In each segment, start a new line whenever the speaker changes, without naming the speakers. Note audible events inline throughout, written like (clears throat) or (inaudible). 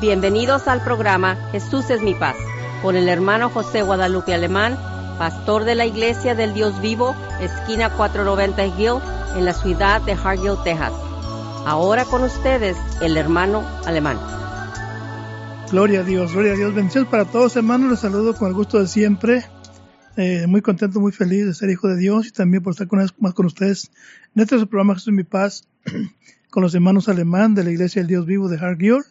Bienvenidos al programa Jesús es mi paz, con el hermano José Guadalupe Alemán, pastor de la Iglesia del Dios Vivo, esquina 490 Hill, en la ciudad de Hargill, Texas. Ahora con ustedes, el hermano Alemán.
Gloria a Dios, gloria a Dios. Bendiciones para todos, hermanos. Les saludo con el gusto de siempre. Eh, muy contento, muy feliz de ser hijo de Dios y también por estar con, más con ustedes en este programa Jesús es mi paz (clears throat) con los hermanos alemán de la Iglesia del Dios Vivo de Hargill.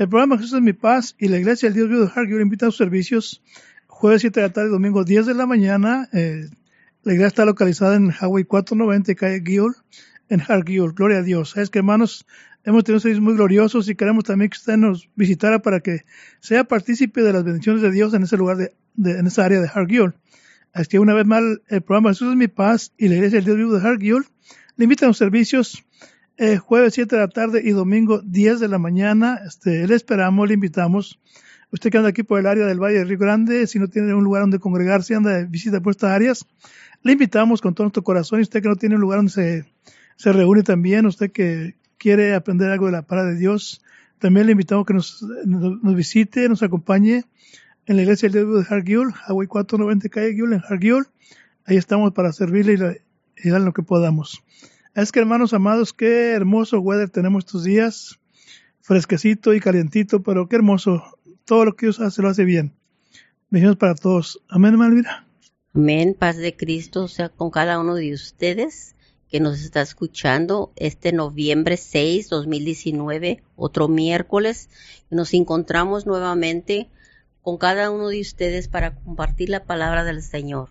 El programa Jesús es mi paz y la Iglesia del Dios Vivo de Hargill invita a sus servicios jueves 7 de la tarde, domingo 10 de la mañana. Eh, la iglesia está localizada en Highway 490, calle Gill, en Hargill. Gloria a Dios. Es que hermanos, hemos tenido servicios muy gloriosos y queremos también que usted nos visitara para que sea partícipe de las bendiciones de Dios en ese lugar, de, en esa área de Hargill. Así que una vez más, el programa Jesús es mi paz y la iglesia del Dios Vivo de Hargill le invitan a los servicios eh, jueves 7 de la tarde y domingo 10 de la mañana. Este, le esperamos, le invitamos. Usted que anda aquí por el área del Valle de Río Grande, si no tiene un lugar donde congregarse, anda de visita por estas áreas, le invitamos con todo nuestro corazón. Y usted que no tiene un lugar donde se, se reúne también, usted que quiere aprender algo de la palabra de Dios, también le invitamos que nos, nos, visite, nos acompañe en la iglesia del Dios de Hargill, Hawaii 490 Calle Gill, en Hargill. Ahí estamos para servirle y, y dar lo que podamos. Es que hermanos amados, qué hermoso weather tenemos estos días, fresquecito y calientito, pero qué hermoso. Todo lo que Dios hace lo hace bien. Bendiciones para todos. Amén, Malvira.
Amén, paz de Cristo sea con cada uno de ustedes que nos está escuchando este noviembre 6, 2019, otro miércoles. Nos encontramos nuevamente con cada uno de ustedes para compartir la palabra del Señor.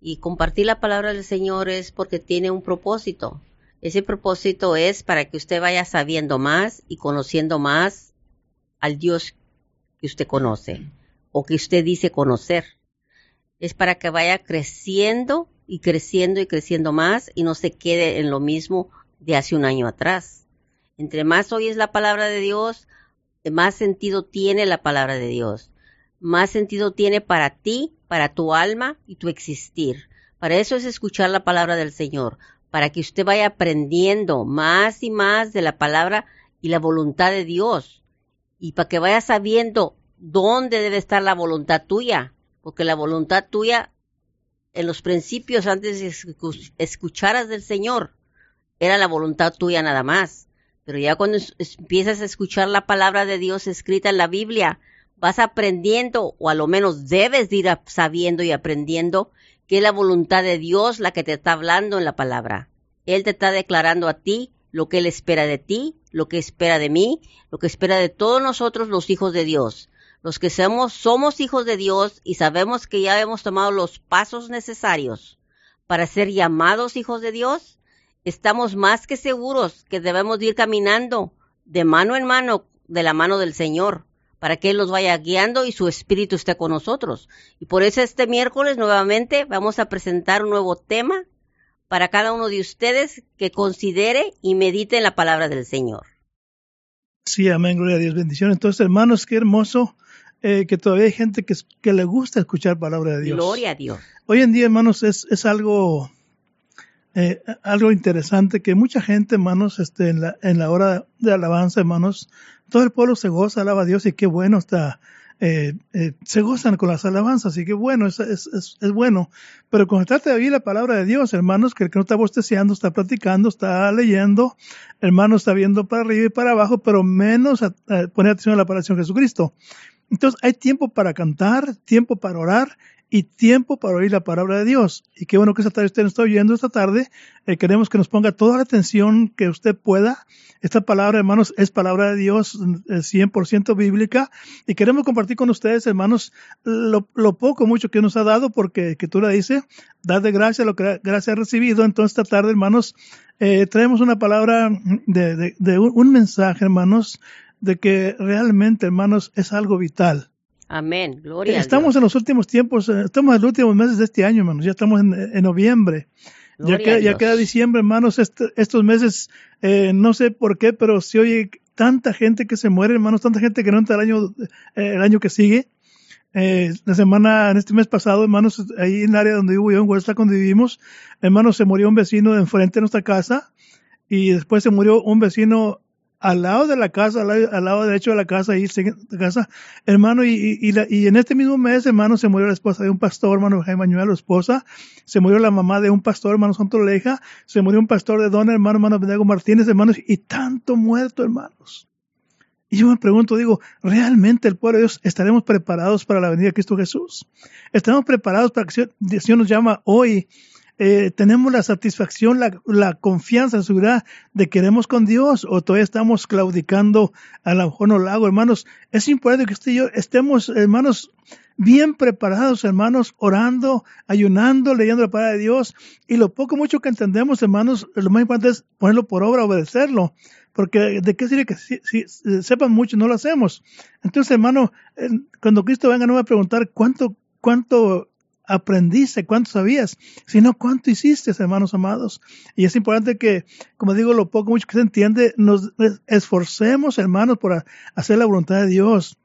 Y compartir la palabra del Señor es porque tiene un propósito. Ese propósito es para que usted vaya sabiendo más y conociendo más al Dios que usted conoce o que usted dice conocer. Es para que vaya creciendo y creciendo y creciendo más y no se quede en lo mismo de hace un año atrás. Entre más oyes la palabra de Dios, más sentido tiene la palabra de Dios. Más sentido tiene para ti para tu alma y tu existir. Para eso es escuchar la palabra del Señor, para que usted vaya aprendiendo más y más de la palabra y la voluntad de Dios, y para que vaya sabiendo dónde debe estar la voluntad tuya, porque la voluntad tuya en los principios antes de escucharas del Señor era la voluntad tuya nada más. Pero ya cuando empiezas a escuchar la palabra de Dios escrita en la Biblia, vas aprendiendo, o a lo menos debes ir sabiendo y aprendiendo, que es la voluntad de Dios la que te está hablando en la palabra. Él te está declarando a ti lo que Él espera de ti, lo que espera de mí, lo que espera de todos nosotros los hijos de Dios. Los que somos, somos hijos de Dios y sabemos que ya hemos tomado los pasos necesarios para ser llamados hijos de Dios, estamos más que seguros que debemos ir caminando de mano en mano de la mano del Señor para que Él los vaya guiando y su espíritu esté con nosotros. Y por eso este miércoles nuevamente vamos a presentar un nuevo tema para cada uno de ustedes que considere y medite en la palabra del Señor.
Sí, amén, gloria a Dios, bendiciones. Entonces, hermanos, qué hermoso eh, que todavía hay gente que, que, le gusta escuchar palabra de Dios.
Gloria a Dios.
Hoy en día, hermanos, es, es algo, eh, algo interesante que mucha gente, hermanos, este, en, la, en la hora de alabanza, hermanos, todo el pueblo se goza, alaba a Dios y qué bueno está. Eh, eh, se gozan con las alabanzas y qué bueno, es, es, es, bueno. Pero cuando de oír la palabra de Dios, hermanos, que el que no está bosteciendo, está platicando, está leyendo, hermano, está viendo para arriba y para abajo, pero menos a, poner atención a la palabra de Jesucristo. Entonces hay tiempo para cantar, tiempo para orar y tiempo para oír la palabra de Dios. Y qué bueno que esta tarde usted nos está oyendo esta tarde. Eh, queremos que nos ponga toda la atención que usted pueda. Esta palabra, hermanos, es palabra de Dios 100% bíblica. Y queremos compartir con ustedes, hermanos, lo, poco, mucho que nos ha dado, porque que tú le dices, dar de gracia lo que gracia ha recibido. Entonces esta tarde, hermanos, eh, traemos una palabra de, de un, un mensaje, hermanos, de que realmente, hermanos, es algo vital
Amén, gloria.
Estamos en los últimos tiempos, eh, estamos en los últimos meses de este año, hermanos, ya estamos en, noviembre. Ya queda, ya queda, diciembre, hermanos, estos meses, eh, no sé por qué, pero se oye tanta gente que se muere, hermanos, tanta gente que no entra el año, eh, el año que sigue. la semana, en este mes pasado, hermanos, ahí en el área donde vivo yo, en Huesca, donde vivimos, hermanos, se murió un vecino de enfrente de nuestra casa y después se murió un vecino al lado de la casa, al lado, derecho de la casa, ahí de casa, hermano, y, y, en este mismo mes, hermano, se murió la esposa de un pastor, hermano Jaime Manuel, la esposa, se murió la mamá de un pastor, hermano Santo Leja, se murió un pastor de Don, hermano, hermano Bendigo Martínez, hermanos, y tanto muerto, hermanos. Y yo me pregunto, digo, ¿realmente el pueblo de Dios estaremos preparados para la venida de Cristo Jesús? ¿Estaremos preparados para que el Señor nos llama hoy eh, tenemos la satisfacción, la, la, confianza, la seguridad de que queremos con Dios o todavía estamos claudicando a lo mejor no lo hago, hermanos. Es importante que usted y yo estemos, hermanos, bien preparados, hermanos, orando, ayunando, leyendo la palabra de Dios. Y lo poco, mucho que entendemos, hermanos, lo más importante es ponerlo por obra, obedecerlo. Porque de qué sirve que si, sepan mucho no lo hacemos. Entonces, hermano, cuando Cristo venga no va a preguntar cuánto, cuánto aprendiste, cuánto sabías, sino cuánto hiciste, hermanos amados. Y es importante que, como digo, lo poco mucho que se entiende, nos esforcemos, hermanos, por hacer la voluntad de Dios,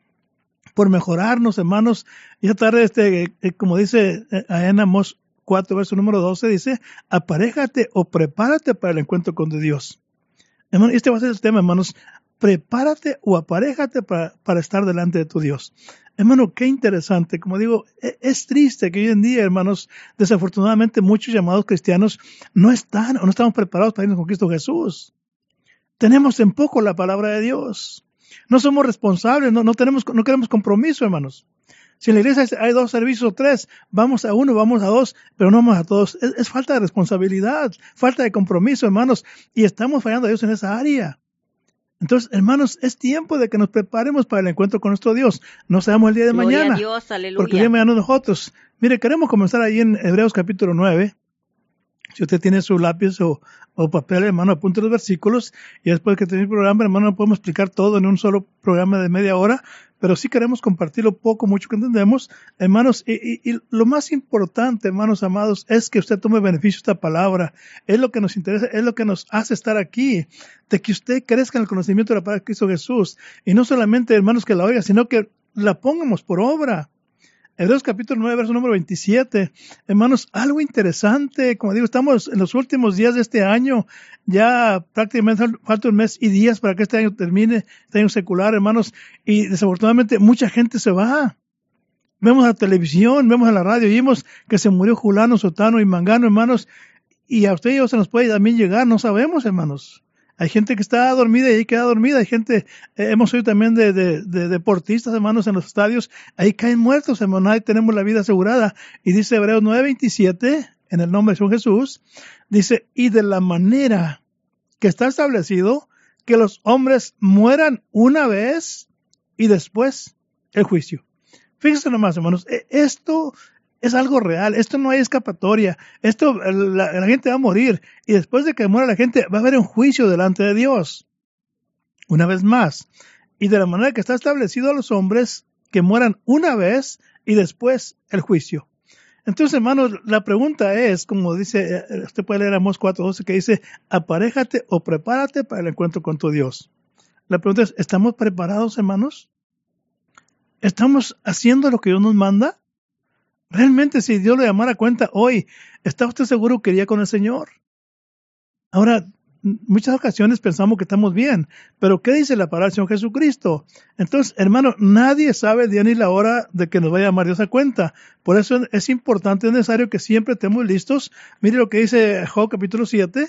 por mejorarnos, hermanos. Y esta tarde, este, eh, como dice eh, en Amos 4, verso número 12, dice, aparéjate o prepárate para el encuentro con Dios. Este va a ser el tema, hermanos. Prepárate o aparéjate para, para estar delante de tu Dios. Hermano, qué interesante. Como digo, e, es triste que hoy en día, hermanos, desafortunadamente muchos llamados cristianos no están o no estamos preparados para irnos con Cristo Jesús. Tenemos en poco la palabra de Dios. No somos responsables, no, no tenemos, no queremos compromiso, hermanos. Si en la iglesia hay dos servicios o tres, vamos a uno, vamos a dos, pero no vamos a todos. Es, es, falta de responsabilidad, falta de compromiso, hermanos, y estamos fallando a Dios en esa área. Entonces, hermanos, es tiempo de que nos preparemos para el encuentro con nuestro Dios. No seamos el día de mañana. Porque el día de mañana nosotros. Mire, queremos comenzar ahí en Hebreos capítulo 9. Si usted tiene su lápiz o, papel, hermano, apunte los versículos y después que termine el programa, hermano, no podemos explicar todo en un solo programa de media hora, pero sí queremos compartir lo poco, mucho que entendemos. Hermanos, y, lo más importante, hermanos amados, es que usted tome beneficio de esta palabra. Es lo que nos interesa, es lo que nos hace estar aquí, de que usted crezca en el conocimiento de la palabra de Cristo Jesús. Y no solamente, hermanos, que la oiga, sino que la pongamos por obra. Hebreos capítulo 9, verso número 27. Hermanos, algo interesante, como digo, estamos en los últimos días de este año, ya prácticamente falta un mes y días para que este año termine, este año secular, hermanos, y desafortunadamente mucha gente se va. Vemos la televisión, vemos a la radio, vimos que se murió Julano, Sotano y Mangano, hermanos, y a usted se nos puede también llegar, no sabemos, hermanos. Hay gente que está dormida y ahí queda dormida. Hay gente, eh, hemos oído también de, deportistas, hermanos, en los estadios. Ahí caen muertos, hermanos. Ahí tenemos la vida asegurada. Y dice Hebreos 9:27, en el nombre de Jesús, dice, y de la manera que está establecido que los hombres mueran una vez y después el juicio. Fíjense nomás, hermanos, e, esto es algo real, esto no hay escapatoria, esto la, gente va a morir y después de que muera la gente va a haber un juicio delante de Dios. Una vez más, y de la manera que está establecido a los hombres que mueran una vez y después el juicio. Entonces, hermanos, la pregunta es, como dice, eh, usted puede leer Amos 4.12, que dice, aparéjate o prepárate para el encuentro con tu Dios. La pregunta es, ¿estamos preparados, hermanos? ¿Estamos haciendo lo que Dios nos manda? Realmente si Dios le llamara a cuenta hoy, ¿está usted seguro que iría con el Señor? Ahora, muchas ocasiones pensamos que estamos bien, pero ¿qué dice la palabra del Señor Jesucristo? Entonces, hermano, nadie sabe el día ni la hora de que nos vaya a llamar Dios a cuenta. Por eso es importante, es necesario que siempre estemos listos. Mire lo que dice Job capítulo 7.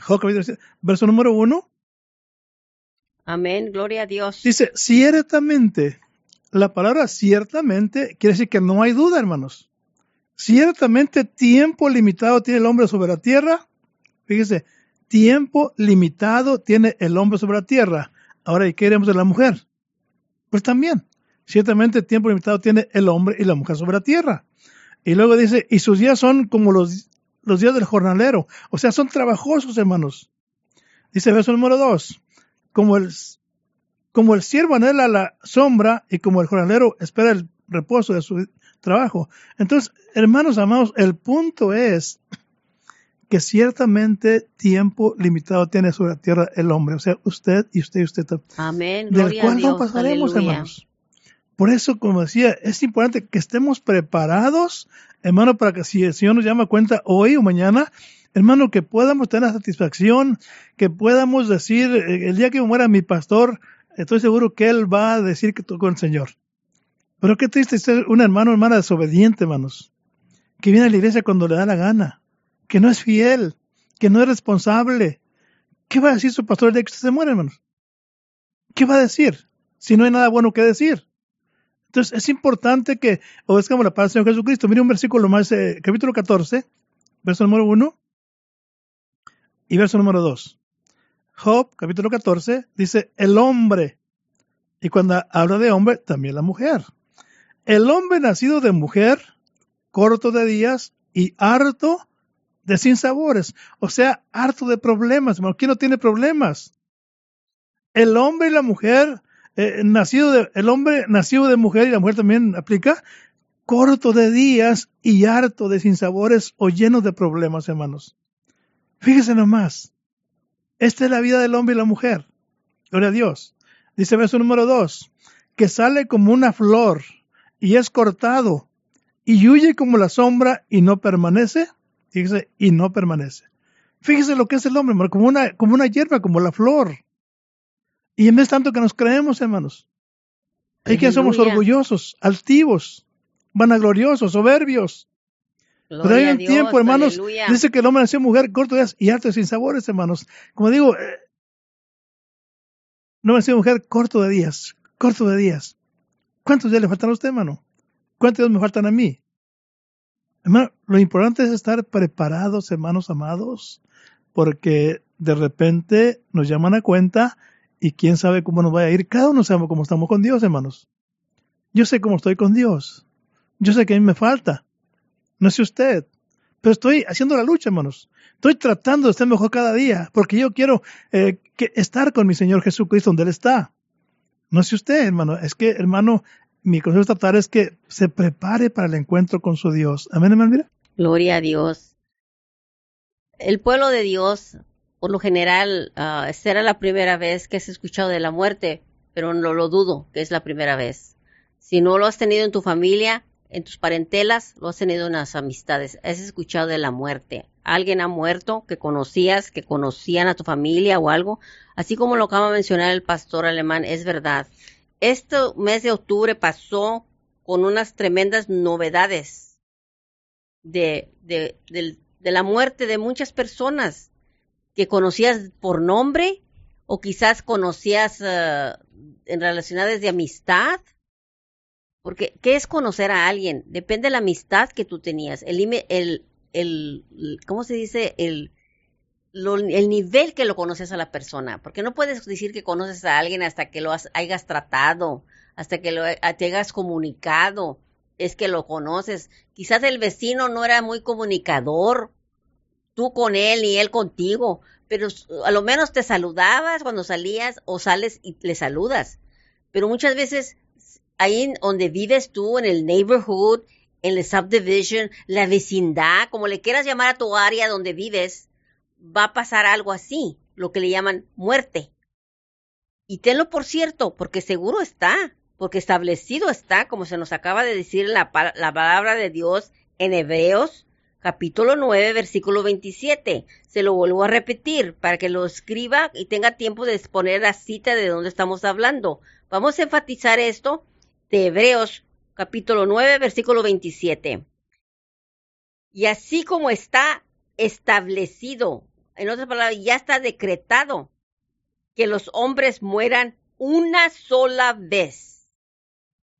Job capítulo 7, verso número 1.
Amén, gloria a Dios.
Dice, ciertamente la palabra ciertamente quiere decir que no hay duda, hermanos. Ciertamente tiempo limitado tiene el hombre sobre la tierra. Fíjese, tiempo limitado tiene el hombre sobre la tierra. Ahora, ¿y qué queremos de la mujer? Pues también, ciertamente tiempo limitado tiene el hombre y la mujer sobre la tierra. Y luego dice, y sus días son como los, los días del jornalero. O sea, son trabajosos, hermanos. Dice verso número dos, como el como el siervo anhela la sombra y como el jornalero espera el reposo de su trabajo. Entonces, hermanos amados, el punto es que ciertamente tiempo limitado tiene sobre la tierra el hombre, o sea, usted y usted y usted.
Amén.
Del cual no pasaremos, hermanos. Por eso, como decía, es importante que estemos preparados, hermano, para que si el Señor nos llama a cuenta hoy o mañana, Hermano, que podamos tener la satisfacción, que podamos decir, eh, el día que muera mi pastor, estoy seguro que él va a decir que tocó el Señor. Pero qué triste ser un hermano o hermana desobediente, hermanos, que viene a la iglesia cuando le da la gana, que no es fiel, que no es responsable. ¿Qué va a decir su pastor el día que usted se muere, hermanos? ¿Qué va a decir si no hay nada bueno que decir? Entonces es importante que obedezcamos la palabra del Señor Jesucristo. Mire un versículo más, eh, capítulo 14, verso número 1 y verso número 2. Job, capítulo 14, dice el hombre. Y cuando habla de hombre, también la mujer. El hombre nacido de mujer, corto de días y harto de sinsabores. O sea, harto de problemas. ¿Quién no tiene problemas? El hombre y la mujer eh, nacido de, el hombre nacido de mujer y la mujer también aplica, corto de días y harto de sinsabores o lleno de problemas, hermanos. Fíjese nomás. Esta es la vida del hombre y la mujer. Gloria a Dios. Dice verso número dos, que sale como una flor y es cortado y huye como la sombra y no permanece. Fíjese, y no permanece. Fíjese lo que es el hombre, como una, como una hierba, como la flor. Y en vez tanto que nos creemos, hermanos. Hay que somos orgullosos, altivos, vanagloriosos, soberbios. Pero hay un tiempo, hermanos, dice que el hombre nació mujer, corto de y harto sin sabores, hermanos. Como digo, eh, no nació mujer, corto de días, corto de días. ¿Cuántos días le faltan a usted, hermano? ¿Cuántos días me faltan a mí? Hermano, lo importante es estar preparados, hermanos amados, porque de repente nos llaman a cuenta y quién sabe cómo nos va a ir. Cada uno sabe cómo estamos con Dios, hermanos. Yo sé cómo estoy con Dios. Yo sé que a mí me falta. No sé usted. Pero estoy haciendo la lucha, hermanos. Estoy tratando de estar mejor cada día, porque yo quiero eh, estar con mi Señor Jesucristo donde Él está. No sé usted, hermano. Es que, hermano, mi consejo tratar es que se prepare para el encuentro con su Dios. Amén, hermano.
Gloria a Dios. El pueblo de Dios por lo general, uh, esta la primera vez que has escuchado de la muerte, pero no lo dudo que es la primera vez. Si no lo has tenido en tu familia, en tus parentelas, lo has tenido en las amistades, has escuchado de la muerte. Alguien ha muerto que conocías, que conocían a tu familia o algo, así como lo acaba de mencionar el pastor alemán, es verdad. Este mes de octubre pasó con unas tremendas novedades de, de, de, la muerte de muchas personas que conocías por nombre o quizás conocías uh, en relaciones de amistad. Porque, ¿qué es conocer a alguien? Depende de la amistad que tú tenías, el, el, el ¿cómo se dice? El, el nivel que lo conoces a la persona. Porque no puedes decir que conoces a alguien hasta que lo has, hayas tratado, hasta que lo, te hayas comunicado. Es que lo conoces. Quizás el vecino no era muy comunicador, tú con él y él contigo, pero a lo menos te saludabas cuando salías o sales y le saludas. Pero muchas veces ahí donde vives tú, en el neighborhood, en el subdivision, la vecindad, como le quieras llamar a tu área donde vives, va a pasar algo así, lo que le llaman muerte. Y tenlo por cierto, porque seguro está, porque establecido está, como se nos acaba de decir la, la palabra de Dios en Hebreos capítulo 9, versículo 27. Se lo vuelvo a repetir para que lo escriba y tenga tiempo de exponer la cita de donde estamos hablando. Vamos a enfatizar esto de Hebreos capítulo 9, versículo 27. Y así como está establecido, en otras palabras, ya está decretado que los hombres mueran una sola vez.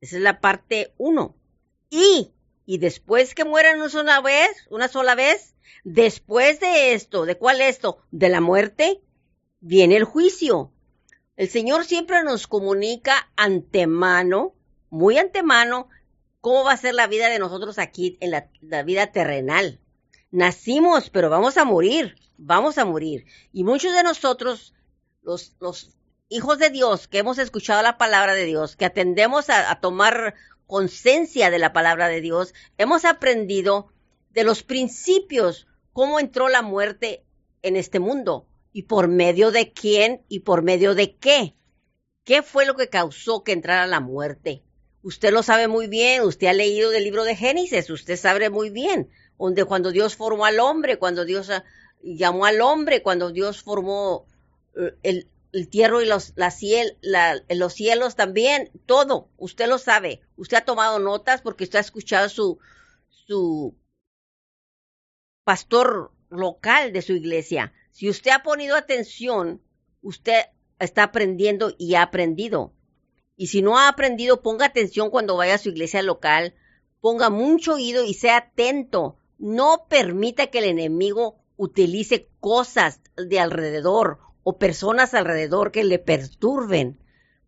Esa es la parte 1. Y y después que mueran una sola vez, una sola vez, después de esto, ¿de cuál esto? De la muerte, viene el juicio. El Señor siempre nos comunica antemano, muy antemano, cómo va a ser la vida de nosotros aquí en la, vida terrenal. Nacimos, pero vamos a morir, vamos a morir. Y muchos de nosotros, los, hijos de Dios, que hemos escuchado la palabra de Dios, que atendemos a tomar conciencia de la palabra de Dios, hemos aprendido de los principios, cómo entró la muerte en este mundo y por medio de quién y por medio de qué. ¿Qué fue lo que causó que entrara la muerte? Usted lo sabe muy bien, usted ha leído del libro de Génesis, usted sabe muy bien, donde cuando Dios formó al hombre, cuando Dios llamó al hombre cuando Dios formó eh, el, el tierra y los, la, los cielos también, todo, usted lo sabe. Usted ha tomado notas porque usted ha escuchado su, su pastor local de su iglesia. Si usted ha ponido atención, usted está aprendiendo y ha aprendido. Y si no ha aprendido, ponga atención cuando vaya a su iglesia local, ponga mucho oído y sea atento. No permita que el enemigo utilice cosas de alrededor o personas alrededor que le perturben.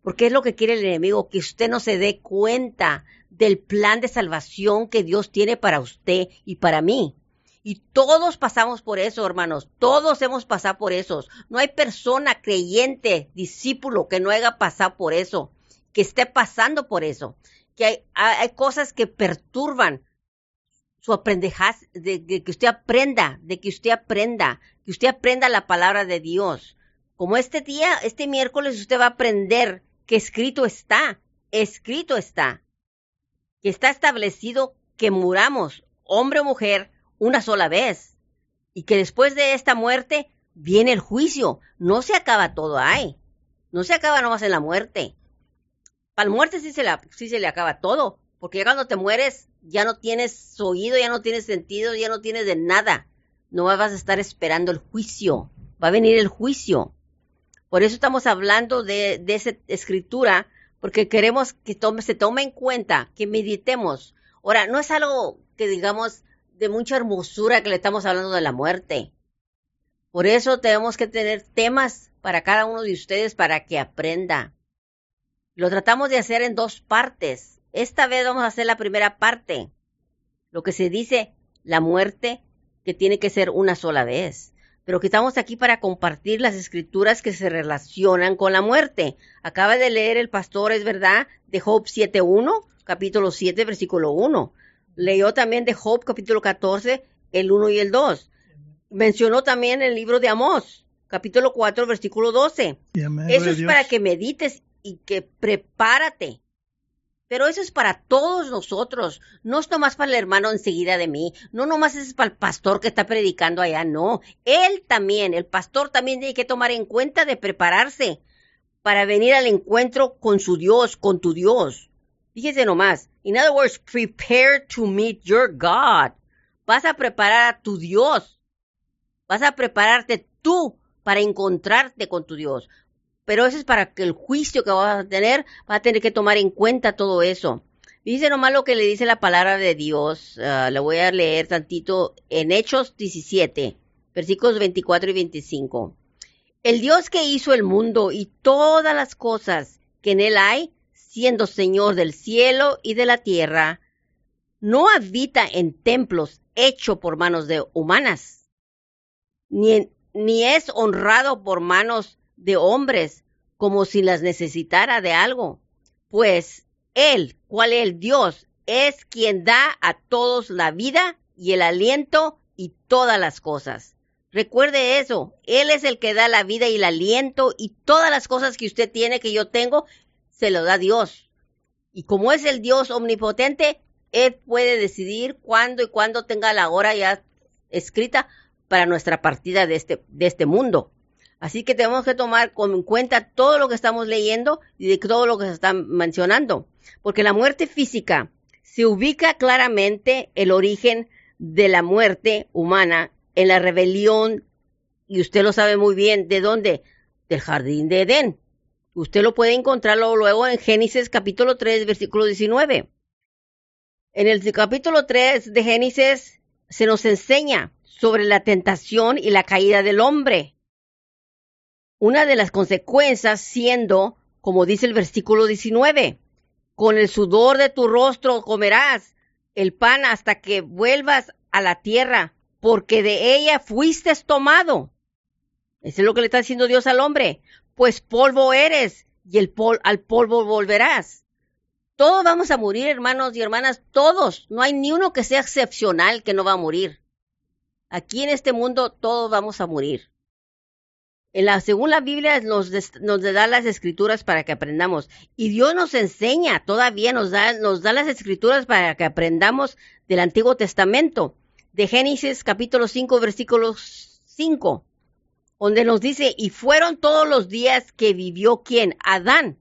Porque es lo que quiere el enemigo, que usted no se dé cuenta del plan de salvación que Dios tiene para usted y para mí. Y todos pasamos por eso, hermanos. Todos hemos pasado por eso. No hay persona creyente, discípulo, que no haya pasado por eso, que esté pasando por eso. Que hay, hay cosas que perturban su aprendejaz, de, de, que usted aprenda, de que usted aprenda, que usted aprenda la palabra de Dios. Como este día, este miércoles, usted va a aprender que escrito está, escrito está, que está establecido que muramos, hombre o mujer, una sola vez, y que después de esta muerte viene el juicio. No se acaba todo ahí. No se acaba nomás en la muerte. Para muerte sí se, la, sí se le acaba todo, porque ya cuando te mueres ya no tienes oído, ya no tienes sentido, ya no tienes de nada. No vas a estar esperando el juicio. Va a venir el juicio. Por eso estamos hablando de, de esa escritura, porque queremos que tome, se tome en cuenta, que meditemos. Ahora, no es algo que digamos de mucha hermosura que le estamos hablando de la muerte. Por eso tenemos que tener temas para cada uno de ustedes para que aprenda. Lo tratamos de hacer en dos partes. Esta vez vamos a hacer la primera parte. Lo que se dice la muerte que tiene que ser una sola vez. Pero que estamos aquí para compartir las escrituras que se relacionan con la muerte. Acaba de leer el pastor, es verdad, de Job 7.1, capítulo 7, versículo 1 leyó también de Job capítulo 14, el 1 y el 2. Mencionó también el libro de Amós, capítulo 4, versículo 12. Eso es para que medites y que prepárate. Pero eso es para todos nosotros, no es nomás para el hermano enseguida de mí, no nomás es para el pastor que está predicando allá, no. Él también, el pastor también tiene que tomar en cuenta de prepararse para venir al encuentro con su Dios, con tu Dios. Fíjese nomás. In other words, prepare to meet your God. Vas a preparar a tu Dios. Vas a prepararte tú para encontrarte con tu Dios. Pero eso es para que el juicio que vas a tener, vas a tener que tomar en cuenta todo eso. Dice nomás lo que le dice la palabra de Dios. Uh, voy a leer tantito en Hechos 17, versículos 24 y 25. El Dios que hizo el mundo y todas las cosas que en él hay, siendo Señor del cielo y de la tierra, no habita en templos hechos por manos de humanas, ni, ni es honrado por manos de hombres como si las necesitara de algo, pues Él, cual es el Dios, es quien da a todos la vida y el aliento y todas las cosas. Recuerde eso, Él es el que da la vida y el aliento y todas las cosas que usted tiene, que yo tengo, se lo da Dios. Y como es el Dios omnipotente, Él puede decidir cuándo y cuándo tenga la hora ya escrita para nuestra partida de este, de este mundo. Así que tenemos que tomar en cuenta todo lo que estamos leyendo y de todo lo que se está mencionando. Porque la muerte física se ubica claramente el origen de la muerte humana en la rebelión, y usted lo sabe muy bien, ¿de dónde? Del jardín de Edén. Usted lo puede encontrar luego en Génesis capítulo 3, versículo 19. En el capítulo 3 de Génesis se nos enseña sobre la tentación y la caída del hombre. Una de las consecuencias siendo, como dice el versículo 19, con el sudor de tu rostro comerás el pan hasta que vuelvas a la tierra, porque de ella fuiste tomado. Eso es lo que le está diciendo Dios al hombre pues polvo eres y el al polvo volverás. Todos vamos a morir, hermanos y hermanas, todos. No hay ni uno que sea excepcional que no va a morir. Aquí en este mundo todos vamos a morir. En la, según la Biblia nos, da las escrituras para que aprendamos. Y Dios nos enseña, todavía nos da, las escrituras para que aprendamos del Antiguo Testamento. De Génesis capítulo 5 versículos 5, donde nos dice, y fueron todos los días que vivió quién? Adán.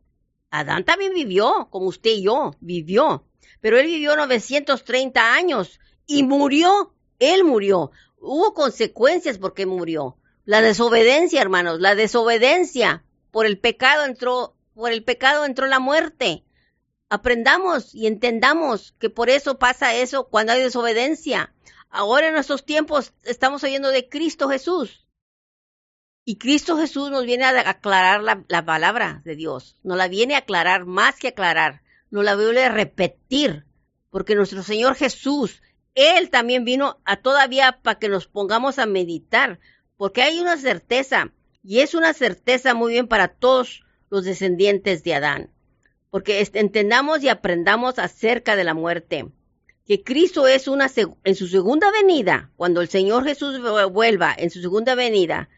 Adán también vivió, como usted y yo, vivió. Pero él vivió 930 años y murió. Él murió. Hubo consecuencias porque murió. La desobediencia, hermanos, la desobediencia. Por el pecado entró, por el pecado entró la muerte. Aprendamos y entendamos que por eso pasa eso cuando hay desobediencia. Ahora en nuestros tiempos estamos oyendo de Cristo Jesús. Y Cristo Jesús nos viene a aclarar la, palabra de Dios, nos la viene a aclarar más que aclarar, nos la viene a repetir, porque nuestro Señor Jesús, Él también vino a todavía para que nos pongamos a meditar, porque hay una certeza, y es una certeza muy bien para todos los descendientes de Adán, porque entendamos y aprendamos acerca de la muerte, que Cristo es una, en su segunda venida, cuando el Señor Jesús vuelva en su segunda venida,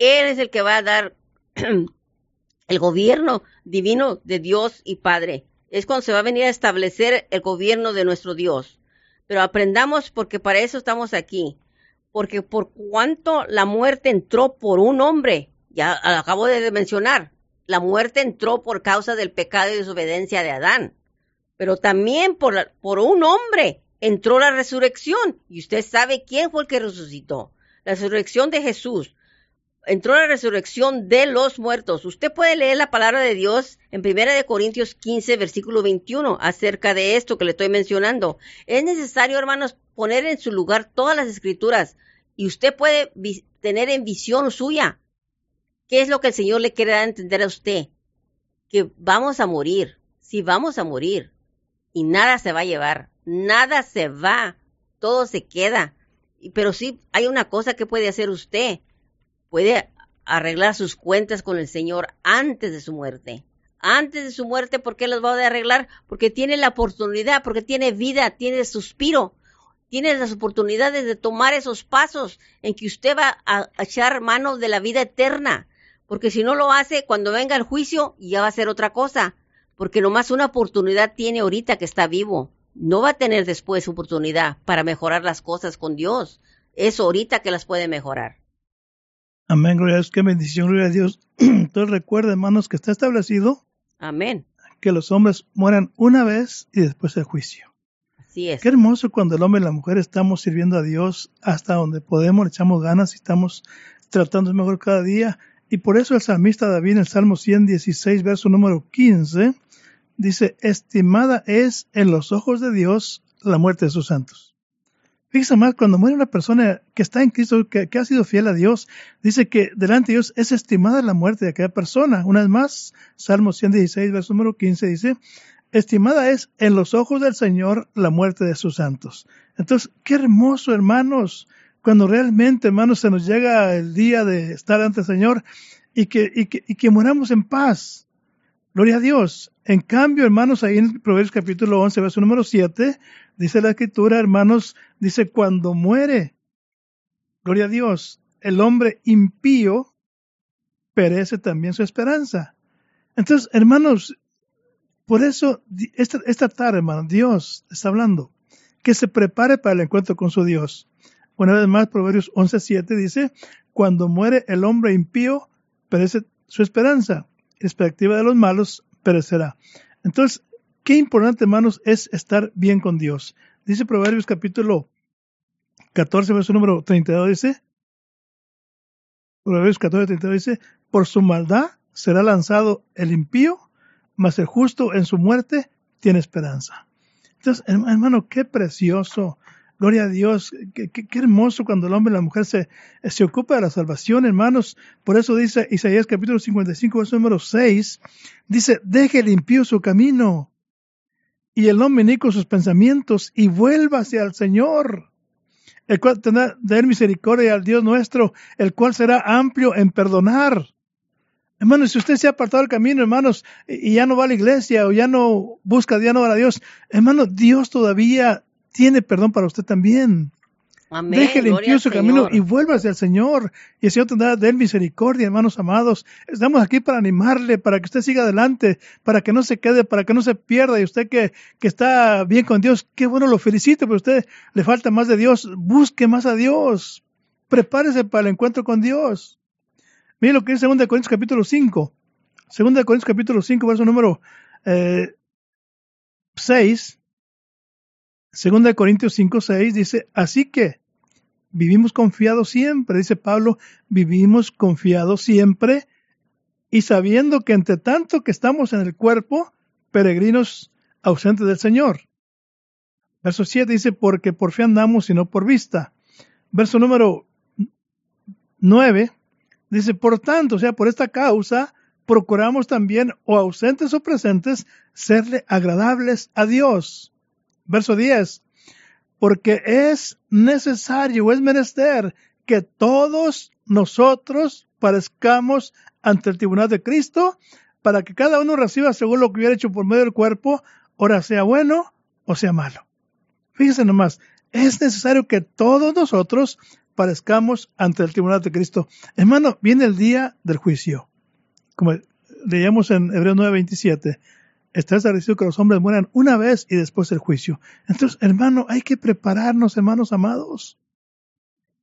él es el que va a dar (clears throat) el gobierno divino de Dios y Padre. Es cuando se va a venir a establecer el gobierno de nuestro Dios. Pero aprendamos porque para eso estamos aquí. Porque por cuanto la muerte entró por un hombre, ya acabo de mencionar, la muerte entró por causa del pecado y desobediencia de Adán. Pero también por, por un hombre entró la resurrección. Y usted sabe quién fue el que resucitó. La resurrección de Jesús entró la resurrección de los muertos. Usted puede leer la palabra de Dios en Primera de Corintios 15, versículo 21, acerca de esto que le estoy mencionando. Es necesario, hermanos, poner en su lugar todas las escrituras y usted puede tener en visión suya qué es lo que el Señor le quiere dar a entender a usted. Que vamos a morir, sí vamos a morir y nada se va a llevar, nada se va, todo se queda. Pero sí hay una cosa que puede hacer usted puede arreglar sus cuentas con el Señor antes de su muerte. Antes de su muerte, ¿por qué las va a arreglar? Porque tiene la oportunidad, porque tiene vida, tiene suspiro, tiene las oportunidades de tomar esos pasos en que usted va a echar mano de la vida eterna. Porque si no lo hace, cuando venga el juicio, ya va a ser otra cosa. Porque nomás una oportunidad tiene ahorita que está vivo. No va a tener después oportunidad para mejorar las cosas con Dios. Es ahorita que las puede mejorar.
Amén, gloria a Dios, qué bendición, gloria a Dios. (clears throat) Entonces recuerda, hermanos, que está establecido.
Amén.
Que los hombres mueran una vez y después el juicio.
Así es.
Qué hermoso cuando el hombre y la mujer estamos sirviendo a Dios hasta donde podemos, le echamos ganas y estamos tratando mejor cada día. Y por eso el salmista David en el Salmo 116, verso número 15, dice, estimada es en los ojos de Dios la muerte de sus santos. Fíjese más, cuando muere una persona que está en Cristo, que, ha sido fiel a Dios, dice que delante de Dios es estimada la muerte de aquella persona. Una vez más, Salmo 116, verso número 15 dice, estimada es en los ojos del Señor la muerte de sus santos. Entonces, qué hermoso, hermanos, cuando realmente, hermanos, se nos llega el día de estar ante el Señor y que, y que, y que moramos en paz. Gloria a Dios. En cambio, hermanos, ahí en Proverbios capítulo 11, verso número 7, dice la escritura, hermanos, dice, cuando muere, gloria a Dios, el hombre impío, perece también su esperanza. Entonces, hermanos, por eso, esta, esta tarde, hermano, Dios está hablando, que se prepare para el encuentro con su Dios. Una vez más, Proverbios 11.7 dice, cuando muere el hombre impío, perece su esperanza. Expectativa de los malos perecerá. Entonces, qué importante, hermanos, es estar bien con Dios. Dice Proverbios capítulo 14, verso número 32, dice, Proverbios 14, 32 dice, por su maldad será lanzado el impío, mas el justo en su muerte tiene esperanza. Entonces, hermano, qué precioso Gloria a Dios, qué, hermoso cuando el hombre y la mujer se, se ocupa de la salvación, hermanos. Por eso dice Isaías capítulo 55, verso número 6, dice, deje limpio su camino y el hombre sus pensamientos y vuélvase al Señor, el cual tendrá de misericordia al Dios nuestro, el cual será amplio en perdonar. Hermanos, si usted se ha apartado del camino, hermanos, y ya no va a la iglesia o ya no busca, ya no va a Dios, hermanos, Dios todavía tiene perdón para usted también. Amén. Deje limpio su camino y vuélvase al Señor. Y el Señor tendrá de él misericordia, hermanos amados. Estamos aquí para animarle, para que usted siga adelante, para que no se quede, para que no se pierda. Y usted que, que está bien con Dios, qué bueno, lo felicito, pero usted le falta más de Dios. Busque más a Dios. prepárese para el encuentro con Dios. Mire lo que dice 2 Corintios capítulo 5. 2 Corintios capítulo 5, verso número eh, 6. 2 Corintios 5, 6 dice, así que vivimos confiados siempre, dice Pablo, vivimos confiados siempre y sabiendo que entre tanto que estamos en el cuerpo, peregrinos ausentes del Señor. Verso 7 dice, porque por fe andamos y no por vista. Verso número 9 dice, por tanto, o sea, por esta causa, procuramos también, o ausentes o presentes, serle agradables a Dios. Verso 10, porque es necesario, es menester que todos nosotros parezcamos ante el tribunal de Cristo, para que cada uno reciba según lo que hubiera hecho por medio del cuerpo, ora sea bueno o sea malo. Fíjense nomás, es necesario que todos nosotros parezcamos ante el tribunal de Cristo. Hermano, viene el día del juicio. Como leíamos en Hebreo 9:27, está establecido que los hombres mueran una vez y después el juicio. Entonces, hermano, hay que prepararnos, hermanos amados.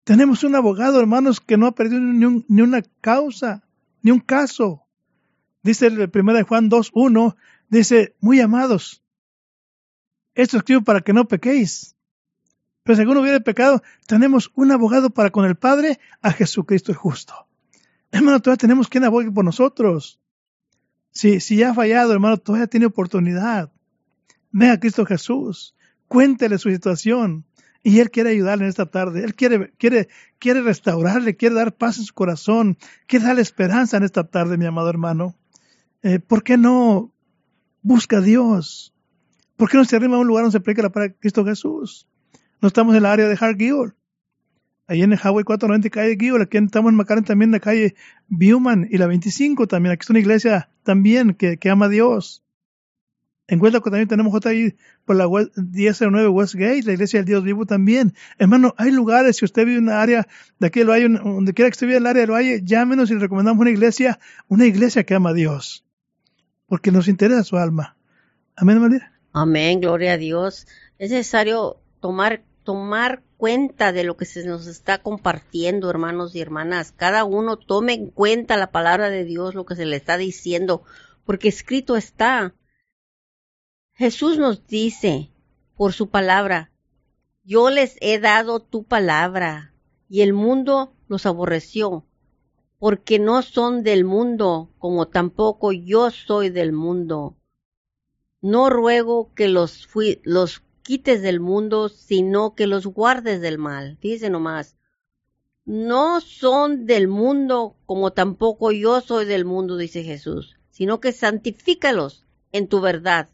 Tenemos un abogado, hermanos, que no ha perdido ni, una causa, ni un caso. Dice el 1 Juan 2.1, dice, muy amados, esto escribo para que no pequéis. Pero según hubiera pecado, tenemos un abogado para con el Padre, a Jesucristo el justo. Hermano, todavía tenemos quien abogue por nosotros. Si, si ya ha fallado, hermano, todavía tiene oportunidad. Ve a Cristo Jesús, cuéntele su situación. Y Él quiere ayudarle en esta tarde. Él quiere, quiere, quiere restaurarle, quiere dar paz en su corazón, quiere darle esperanza en esta tarde, mi amado hermano. Eh, ¿Por qué no busca a Dios? ¿Por qué no se arrima a un lugar donde se predica la palabra de Cristo Jesús? No estamos en la área de Hart Ahí en el Highway 490 calle Guiol, aquí estamos en McAllen también en la calle Bioman y la 25 también. Aquí es una iglesia también que, ama a Dios. En que también tenemos otra ahí por la 1009 Westgate, la iglesia del Dios vivo también. Hermano, hay lugares, si usted vive en una área de aquí del valle, donde quiera que usted viva en el área del valle, llámenos y le recomendamos una iglesia, una iglesia que ama a Dios. Porque nos interesa su alma. Amén, María.
Amén, gloria a Dios. Es necesario tomar, tomar cuenta de lo que se nos está compartiendo, hermanos y hermanas. Cada uno tome en cuenta la palabra de Dios, lo que se le está diciendo, porque escrito está. Jesús nos dice por su palabra, yo les he dado tu palabra y el mundo los aborreció, porque no son del mundo, como tampoco yo soy del mundo. No ruego que los, fui, los quites del mundo, sino que los guardes del mal. Dice nomás, no son del mundo, como tampoco yo soy del mundo, dice Jesús, sino que santifícalos en tu verdad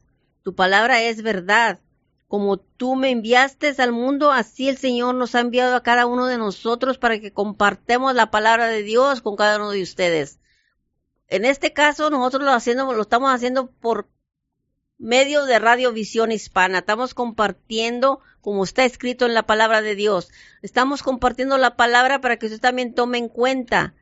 tu palabra es verdad. Como tú me enviaste al mundo, así el Señor nos ha enviado a cada uno de nosotros para que compartemos la palabra de Dios con cada uno de ustedes. En este caso, nosotros lo, haciendo, lo estamos haciendo por medio de Radiovisión Hispana. Estamos compartiendo, como está escrito en la palabra de Dios. Estamos compartiendo la palabra para que usted también tome en cuenta.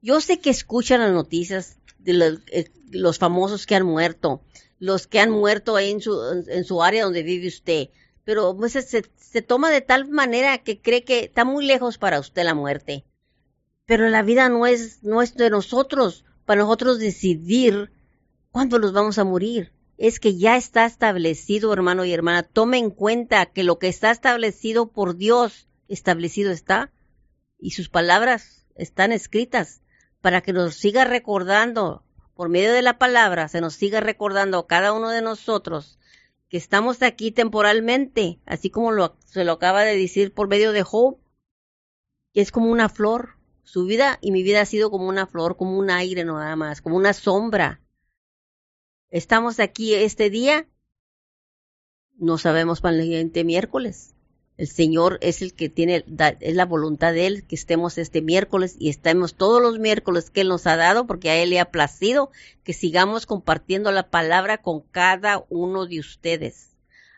Yo sé que escuchan las noticias de los, eh, famosos que han muerto los que han muerto en su, área donde vive usted. Pero pues, se, se toma de tal manera que cree que está muy lejos para usted la muerte. Pero la vida no es, no es de nosotros, para nosotros decidir cuándo los vamos a morir. Es que ya está establecido, hermano y hermana. Tome en cuenta que lo que está establecido por Dios, establecido está, y sus palabras están escritas para que nos siga recordando por medio de la palabra se nos siga recordando a cada uno de nosotros que estamos aquí temporalmente, así como lo, se lo acaba de decir por medio de Job, que es como una flor. Su vida y mi vida ha sido como una flor, como un aire nada más, como una sombra. Estamos aquí este día, no sabemos para el siguiente miércoles. El Señor es el que tiene, es la voluntad de Él que estemos este miércoles y estemos todos los miércoles que Él nos ha dado, porque a Él le ha placido que sigamos compartiendo la palabra con cada uno de ustedes.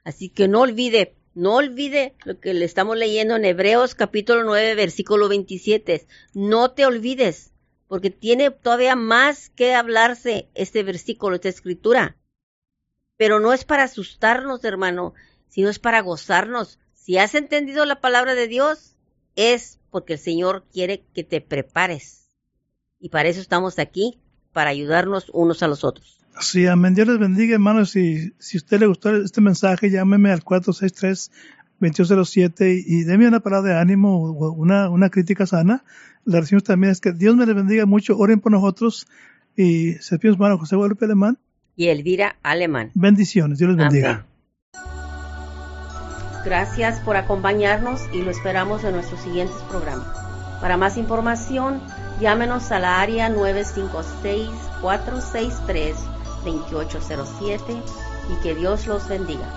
Así que no olvide, no olvide lo que le estamos leyendo en Hebreos capítulo 9, versículo 27. No te olvides, porque tiene todavía más que hablarse este versículo, esta escritura. Pero no es para asustarnos, hermano, sino es para gozarnos si has entendido la palabra de Dios, es porque el Señor quiere que te prepares. Y para eso estamos aquí, para ayudarnos unos a los otros.
Sí, amén. Dios les bendiga, hermanos. Si, si a usted le gustó este mensaje, llámeme al 463-2207 y déme una palabra de ánimo o una, una crítica sana. La oración también es que Dios me les bendiga mucho. Oren por nosotros y se despide hermano José Guadalupe Alemán.
Y Elvira Alemán.
Bendiciones. Dios les bendiga.
Amén. Gracias por acompañarnos y lo esperamos en nuestros siguientes programas. Para más información, llámenos a la área 956-463-2807 y que Dios los bendiga.